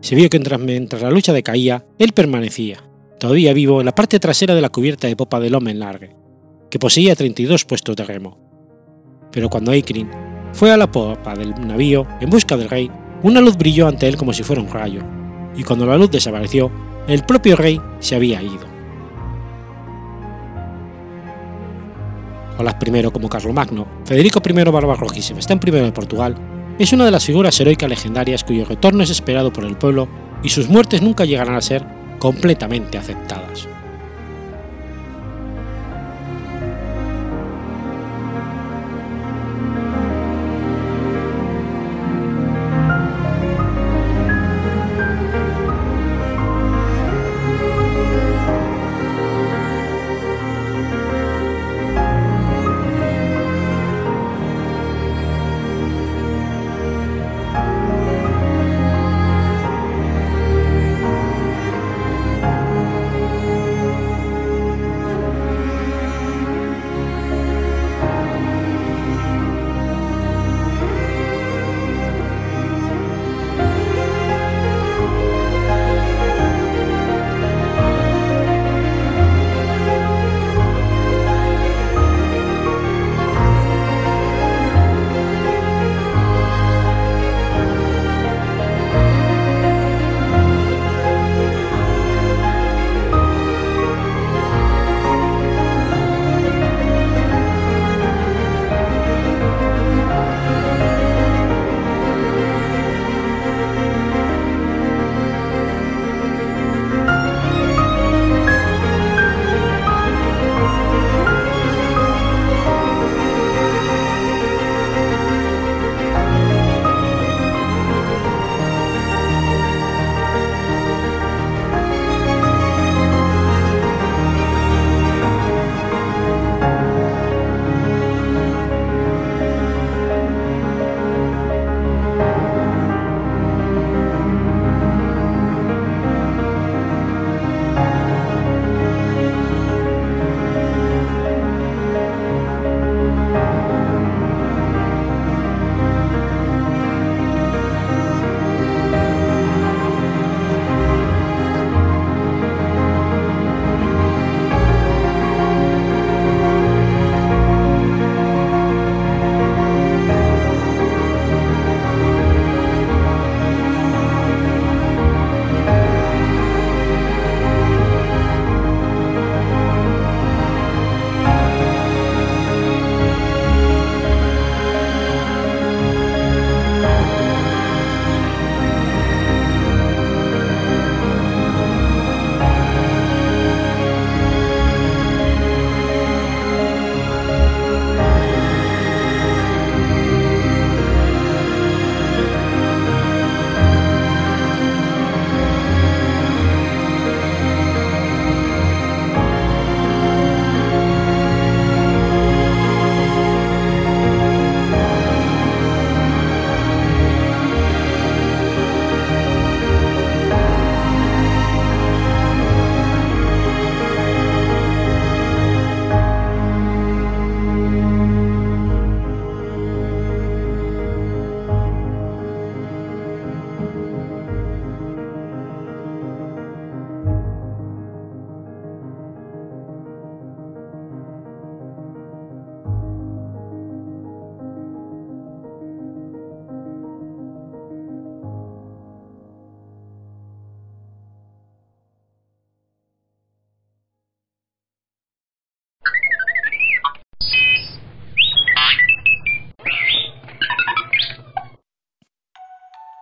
se vio que mientras la lucha decaía, él permanecía, todavía vivo, en la parte trasera de la cubierta de popa del Omen Largue, que poseía 32 puestos de remo. Pero cuando Eikrin fue a la popa del navío en busca del rey, una luz brilló ante él como si fuera un rayo, y cuando la luz desapareció, el propio rey se había ido. Olaf I como Carlomagno, Federico I Barbarroja y Sebastián I de Portugal es una de las figuras heroicas legendarias cuyo retorno es esperado por el pueblo y sus muertes nunca llegarán a ser completamente aceptadas.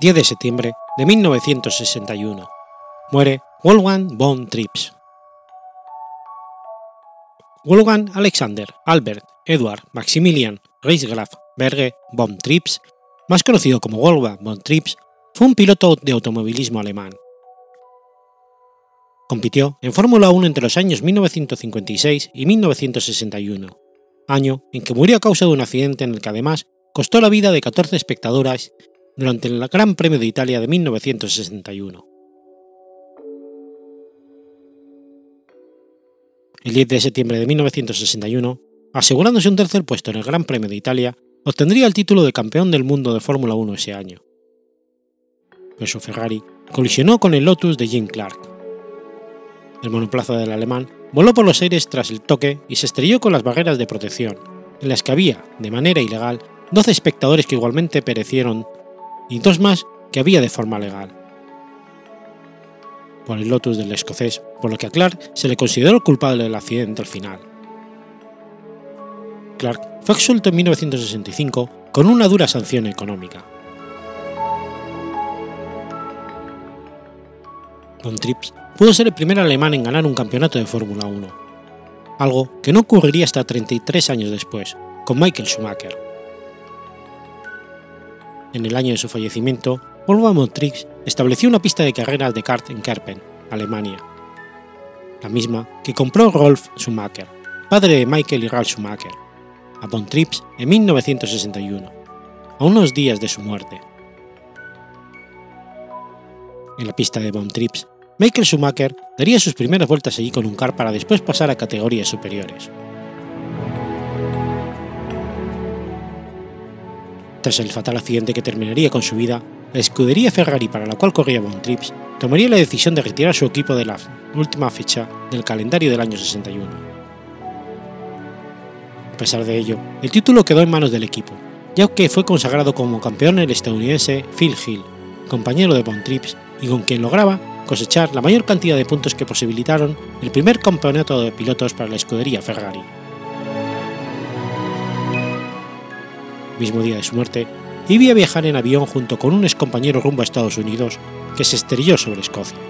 10 de septiembre de 1961. Muere Wolfgang von Trips. Wolfgang Alexander Albert Edward Maximilian Reichsgraf Berge von Trips, más conocido como Wolfgang von Trips, fue un piloto de automovilismo alemán. Compitió en Fórmula 1 entre los años 1956 y 1961, año en que murió a causa de un accidente en el que además costó la vida de 14 espectadoras durante el Gran Premio de Italia de 1961. El 10 de septiembre de 1961, asegurándose un tercer puesto en el Gran Premio de Italia, obtendría el título de campeón del mundo de Fórmula 1 ese año. Pero su Ferrari colisionó con el Lotus de Jim Clark. El monoplaza del alemán voló por los aires tras el toque y se estrelló con las barreras de protección, en las que había, de manera ilegal, 12 espectadores que igualmente perecieron y dos más que había de forma legal por el Lotus del escocés, por lo que a Clark se le consideró culpable del accidente al final. Clark fue absuelto en 1965 con una dura sanción económica. Von Trips pudo ser el primer alemán en ganar un campeonato de Fórmula 1, algo que no ocurriría hasta 33 años después, con Michael Schumacher. En el año de su fallecimiento, Wolfgang von Trips estableció una pista de carreras de kart en Kerpen, Alemania, la misma que compró Rolf Schumacher, padre de Michael y Ralf Schumacher, a von Trips en 1961, a unos días de su muerte. En la pista de von Trips, Michael Schumacher daría sus primeras vueltas allí con un kart para después pasar a categorías superiores. Tras el fatal accidente que terminaría con su vida, la escudería Ferrari para la cual corría Von Trips tomaría la decisión de retirar su equipo de la última fecha del calendario del año 61. A pesar de ello, el título quedó en manos del equipo, ya que fue consagrado como campeón el estadounidense Phil Hill, compañero de Von Trips y con quien lograba cosechar la mayor cantidad de puntos que posibilitaron el primer campeonato de pilotos para la escudería Ferrari. Mismo día de su muerte, iba a viajar en avión junto con un excompañero rumbo a Estados Unidos que se estrelló sobre Escocia.